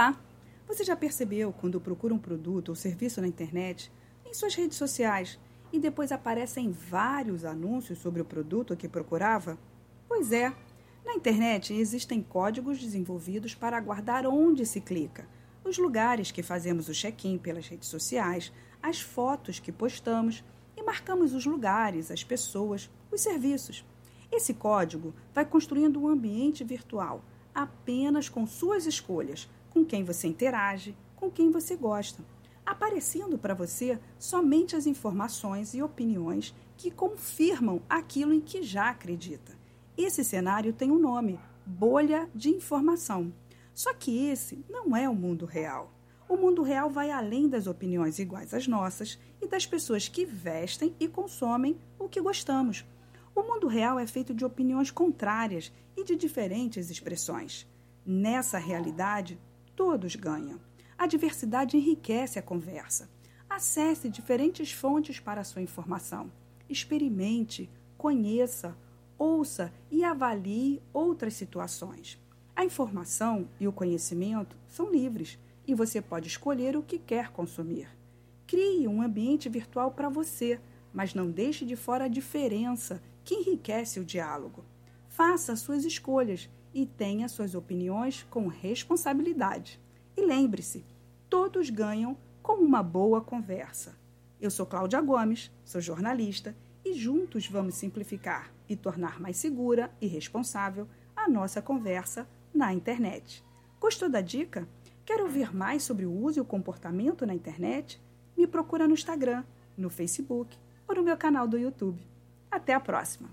Olá! Você já percebeu quando procura um produto ou serviço na internet, em suas redes sociais, e depois aparecem vários anúncios sobre o produto que procurava? Pois é, na internet existem códigos desenvolvidos para aguardar onde se clica, os lugares que fazemos o check-in pelas redes sociais, as fotos que postamos e marcamos os lugares, as pessoas, os serviços. Esse código vai construindo um ambiente virtual apenas com suas escolhas com quem você interage, com quem você gosta, aparecendo para você somente as informações e opiniões que confirmam aquilo em que já acredita. Esse cenário tem um nome: bolha de informação. Só que esse não é o mundo real. O mundo real vai além das opiniões iguais às nossas e das pessoas que vestem e consomem o que gostamos. O mundo real é feito de opiniões contrárias e de diferentes expressões. Nessa realidade, Todos ganham. A diversidade enriquece a conversa. Acesse diferentes fontes para sua informação. Experimente, conheça, ouça e avalie outras situações. A informação e o conhecimento são livres e você pode escolher o que quer consumir. Crie um ambiente virtual para você, mas não deixe de fora a diferença que enriquece o diálogo. Faça suas escolhas e tenha suas opiniões com responsabilidade. E lembre-se, todos ganham com uma boa conversa. Eu sou Cláudia Gomes, sou jornalista e juntos vamos simplificar e tornar mais segura e responsável a nossa conversa na internet. Gostou da dica? Quer ouvir mais sobre o uso e o comportamento na internet? Me procura no Instagram, no Facebook ou no meu canal do YouTube. Até a próxima!